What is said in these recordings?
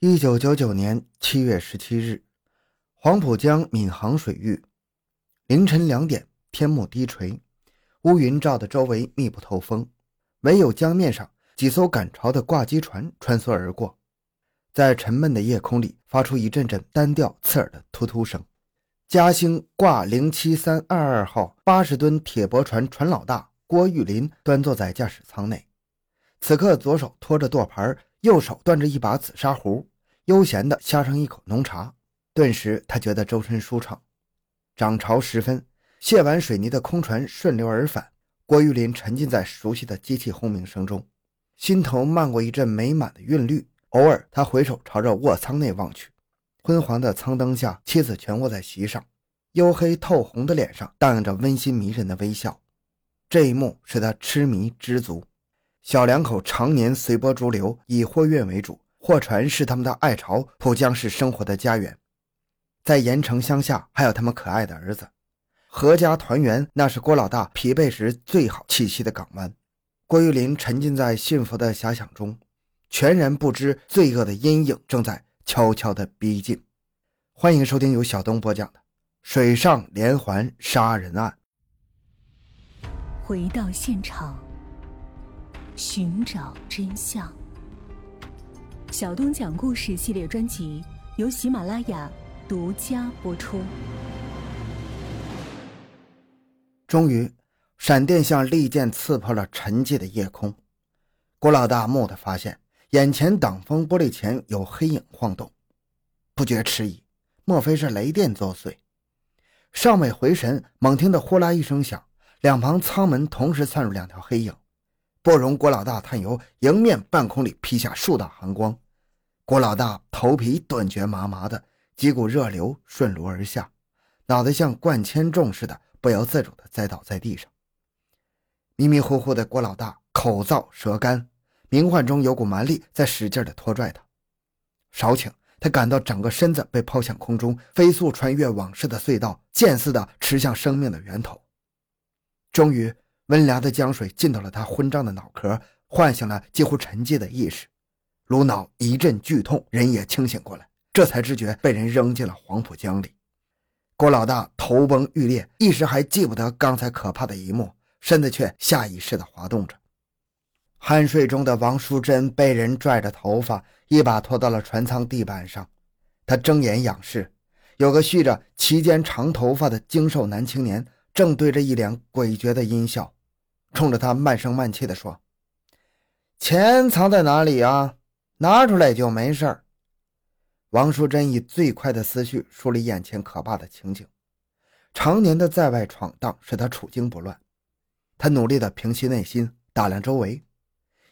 一九九九年七月十七日，黄浦江闵行水域，凌晨两点，天幕低垂，乌云罩得周围密不透风，唯有江面上几艘赶潮的挂机船穿梭而过，在沉闷的夜空里发出一阵阵单调刺耳的突突声。嘉兴挂零七三二二号八十吨铁驳船船老大郭玉林端坐在驾驶舱内，此刻左手托着舵盘。右手端着一把紫砂壶，悠闲地呷上一口浓茶，顿时他觉得周身舒畅。涨潮时分，卸完水泥的空船顺流而返，郭玉林沉浸在熟悉的机器轰鸣声中，心头漫过一阵美满的韵律。偶尔，他回首朝着卧舱内望去，昏黄的舱灯下，妻子蜷卧在席上，黝黑透红的脸上荡漾着温馨迷人的微笑。这一幕使他痴迷知足。小两口常年随波逐流，以货运为主，货船是他们的爱巢，浦江是生活的家园。在盐城乡下，还有他们可爱的儿子，阖家团圆，那是郭老大疲惫时最好栖息的港湾。郭玉林沉浸在幸福的遐想中，全然不知罪恶的阴影正在悄悄地逼近。欢迎收听由小东播讲的《水上连环杀人案》。回到现场。寻找真相。小东讲故事系列专辑由喜马拉雅独家播出。终于，闪电像利剑刺破了沉寂的夜空。郭老大蓦地发现，眼前挡风玻璃前有黑影晃动，不觉迟疑，莫非是雷电作祟？尚未回神，猛听得呼啦一声响，两旁舱门同时窜入两条黑影。不容郭老大探油，迎面半空里劈下数道寒光，郭老大头皮顿觉麻麻的，几股热流顺流而下，脑袋像灌铅重似的，不由自主的栽倒在地上。迷迷糊糊的郭老大口燥舌干，冥幻中有股蛮力在使劲的拖拽他。少顷，他感到整个身子被抛向空中，飞速穿越往事的隧道，箭似的驰向生命的源头。终于。温凉的江水浸到了他昏胀的脑壳，唤醒了几乎沉寂的意识。颅脑一阵剧痛，人也清醒过来，这才知觉被人扔进了黄浦江里。郭老大头崩欲裂，一时还记不得刚才可怕的一幕，身子却下意识地滑动着。酣睡中的王淑珍被人拽着头发，一把拖到了船舱地板上。他睁眼仰视，有个蓄着齐肩长头发的精瘦男青年，正对着一脸诡谲的阴笑。冲着他慢声慢气地说：“钱藏在哪里啊？拿出来就没事王淑珍以最快的思绪梳理眼前可怕的情景。常年的在外闯荡使他处惊不乱，他努力地平息内心，打量周围。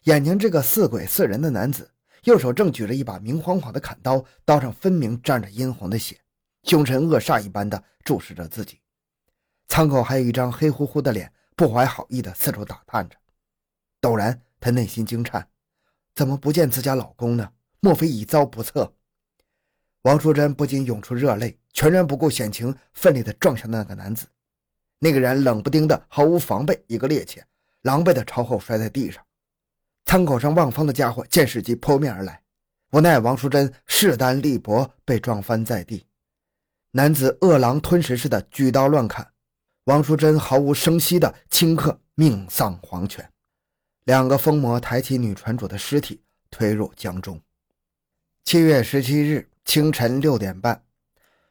眼前这个似鬼似人的男子，右手正举着一把明晃晃的砍刀，刀上分明沾着殷红的血，凶神恶煞一般的注视着自己。舱口还有一张黑乎乎的脸。不怀好意的四处打探着，陡然，她内心惊颤：怎么不见自家老公呢？莫非已遭不测？王淑珍不禁涌出热泪，全然不顾险情，奋力地撞向那个男子。那个人冷不丁的，毫无防备，一个趔趄，狼狈地朝后摔在地上。舱口上望风的家伙见时机扑面而来，无奈王淑珍势单力薄，被撞翻在地。男子饿狼吞食似的举刀乱砍。王淑珍毫无声息的顷刻命丧黄泉，两个疯魔抬起女船主的尸体推入江中。七月十七日清晨六点半，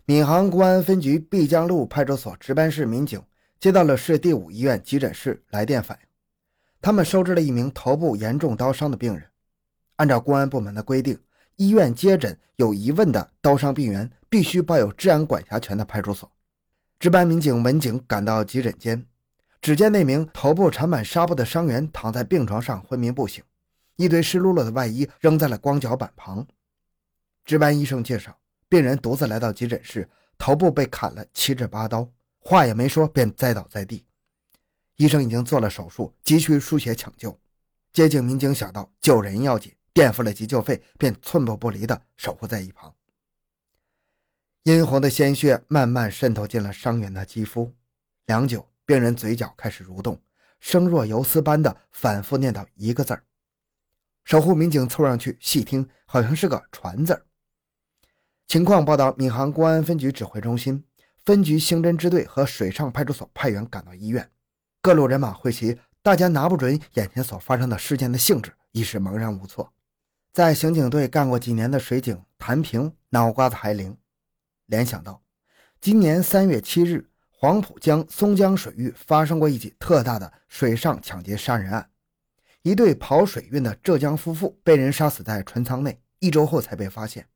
闵行公安分局碧江路派出所值班室民警接到了市第五医院急诊室来电反映，他们收治了一名头部严重刀伤的病人。按照公安部门的规定，医院接诊有疑问的刀伤病员，必须报有治安管辖权的派出所。值班民警文警赶到急诊间，只见那名头部缠满纱布的伤员躺在病床上昏迷不醒，一堆湿漉漉的外衣扔在了光脚板旁。值班医生介绍，病人独自来到急诊室，头部被砍了七至八刀，话也没说便栽倒在地。医生已经做了手术，急需输血抢救。接警民警想到救人要紧，垫付了急救费，便寸步不离地守护在一旁。殷红的鲜血慢慢渗透进了伤员的肌肤，良久，病人嘴角开始蠕动，声若游丝般的反复念叨一个字儿：“守护民警凑上去细听，好像是个“船”字儿。情况报到闵行公安分局指挥中心，分局刑侦支队和水上派出所派员赶到医院，各路人马汇齐，大家拿不准眼前所发生的事件的性质，一时茫然无措。在刑警队干过几年的水警谭平脑瓜子还灵，联想到今年三月七日黄浦江松江水域发生过一起特大的水上抢劫杀人案。一对跑水运的浙江夫妇被人杀死在船舱内，一周后才被发现。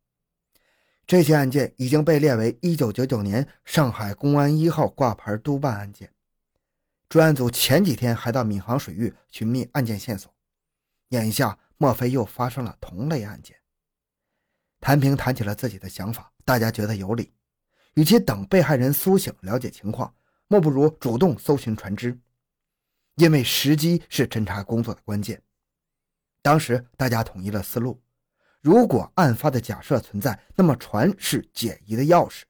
这起案件已经被列为1999年上海公安一号挂牌督办案件。专案组前几天还到闵行水域寻觅案件线索，眼下莫非又发生了同类案件？谭平谈起了自己的想法，大家觉得有理。与其等被害人苏醒了解情况，莫不如主动搜寻船只。因为时机是侦查工作的关键。当时大家统一了思路：如果案发的假设存在，那么船是解疑的钥匙。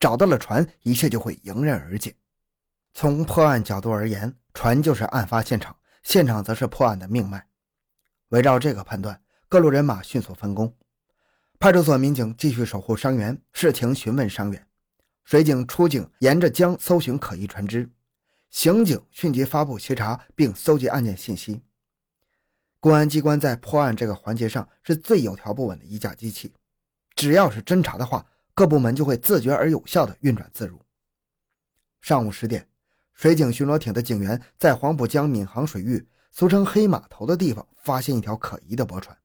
找到了船，一切就会迎刃而解。从破案角度而言，船就是案发现场，现场则是破案的命脉。围绕这个判断，各路人马迅速分工。派出所民警继续守护伤员，视情询问伤员；水警出警，沿着江搜寻可疑船只。刑警迅即发布协查，并搜集案件信息。公安机关在破案这个环节上是最有条不紊的一架机器，只要是侦查的话，各部门就会自觉而有效地运转自如。上午十点，水警巡逻艇的警员在黄浦江闵行水域（俗称黑码头）的地方发现一条可疑的驳船。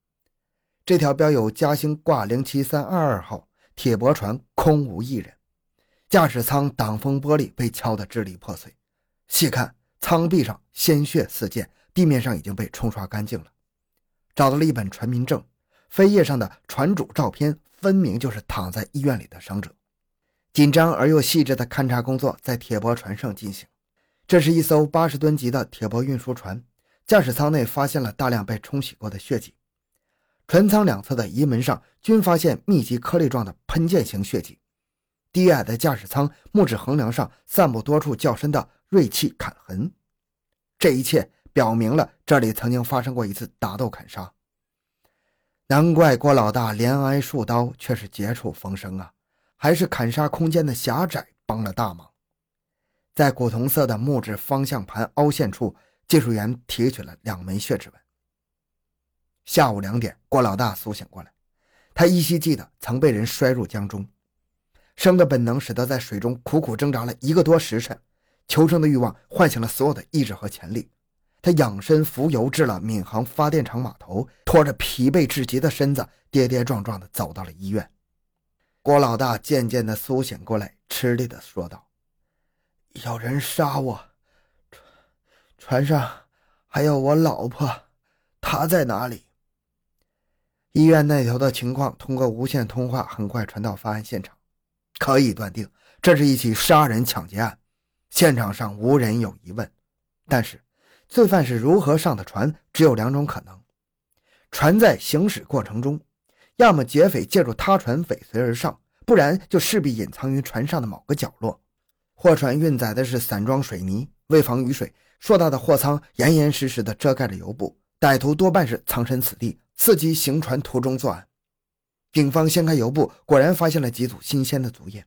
这条标有“嘉兴挂零七三二二号”铁驳船空无一人，驾驶舱挡风玻璃被敲得支离破碎。细看舱壁上鲜血四溅，地面上已经被冲刷干净了。找到了一本船民证，扉页上的船主照片分明就是躺在医院里的伤者。紧张而又细致的勘察工作在铁驳船上进行。这是一艘八十吨级的铁驳运输船，驾驶舱内发现了大量被冲洗过的血迹，船舱两侧的移门上均发现密集颗粒状的喷溅型血迹。低矮的驾驶舱木质横梁上散布多处较深的。锐器砍痕，这一切表明了这里曾经发生过一次打斗砍杀。难怪郭老大连挨数刀，却是绝处逢生啊！还是砍杀空间的狭窄帮了大忙。在古铜色的木质方向盘凹陷处，技术员提取了两枚血指纹。下午两点，郭老大苏醒过来，他依稀记得曾被人摔入江中，生的本能使得在水中苦苦挣扎了一个多时辰。求生的欲望唤醒了所有的意志和潜力，他仰身浮游至了闵行发电厂码头，拖着疲惫至极的身子，跌跌撞撞地走到了医院。郭老大渐渐地苏醒过来，吃力地说道：“有人杀我，船船上还有我老婆，她在哪里？”医院那头的情况通过无线通话很快传到发案现场，可以断定这是一起杀人抢劫案。现场上无人有疑问，但是罪犯是如何上的船，只有两种可能：船在行驶过程中，要么劫匪借助他船尾随而上，不然就势必隐藏于船上的某个角落。货船运载的是散装水泥，为防雨水，硕大的货舱严严实实地遮盖着油布。歹徒多半是藏身此地，伺机行船途中作案。警方掀开油布，果然发现了几组新鲜的足印。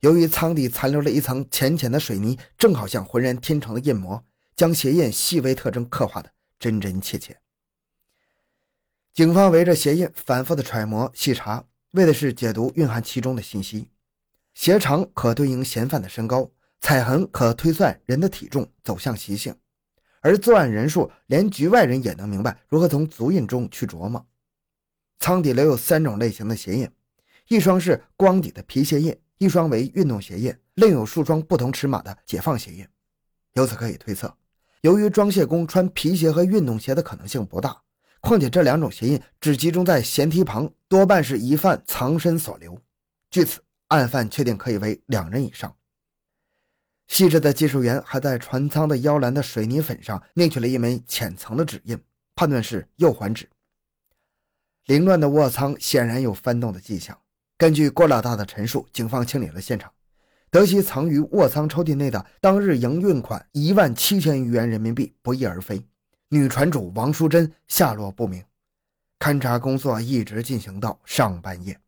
由于舱底残留了一层浅浅的水泥，正好像浑然天成的印模，将鞋印细微特征刻画的真真切切。警方围着鞋印反复的揣摩细查，为的是解读蕴含其中的信息。鞋长可对应嫌犯的身高，踩痕可推算人的体重、走向习性，而作案人数连局外人也能明白如何从足印中去琢磨。舱底留有三种类型的鞋印，一双是光底的皮鞋印。一双为运动鞋印，另有数双不同尺码的解放鞋印。由此可以推测，由于装卸工穿皮鞋和运动鞋的可能性不大，况且这两种鞋印只集中在舷梯旁，多半是疑犯藏身所留。据此，案犯确定可以为两人以上。细致的技术员还在船舱的腰栏的水泥粉上捏取了一枚浅层的指印，判断是右环指。凌乱的卧舱显然有翻动的迹象。根据郭老大的陈述，警方清理了现场，得悉藏于卧舱抽屉内的当日营运款一万七千余元人民币不翼而飞，女船主王淑珍下落不明，勘察工作一直进行到上半夜。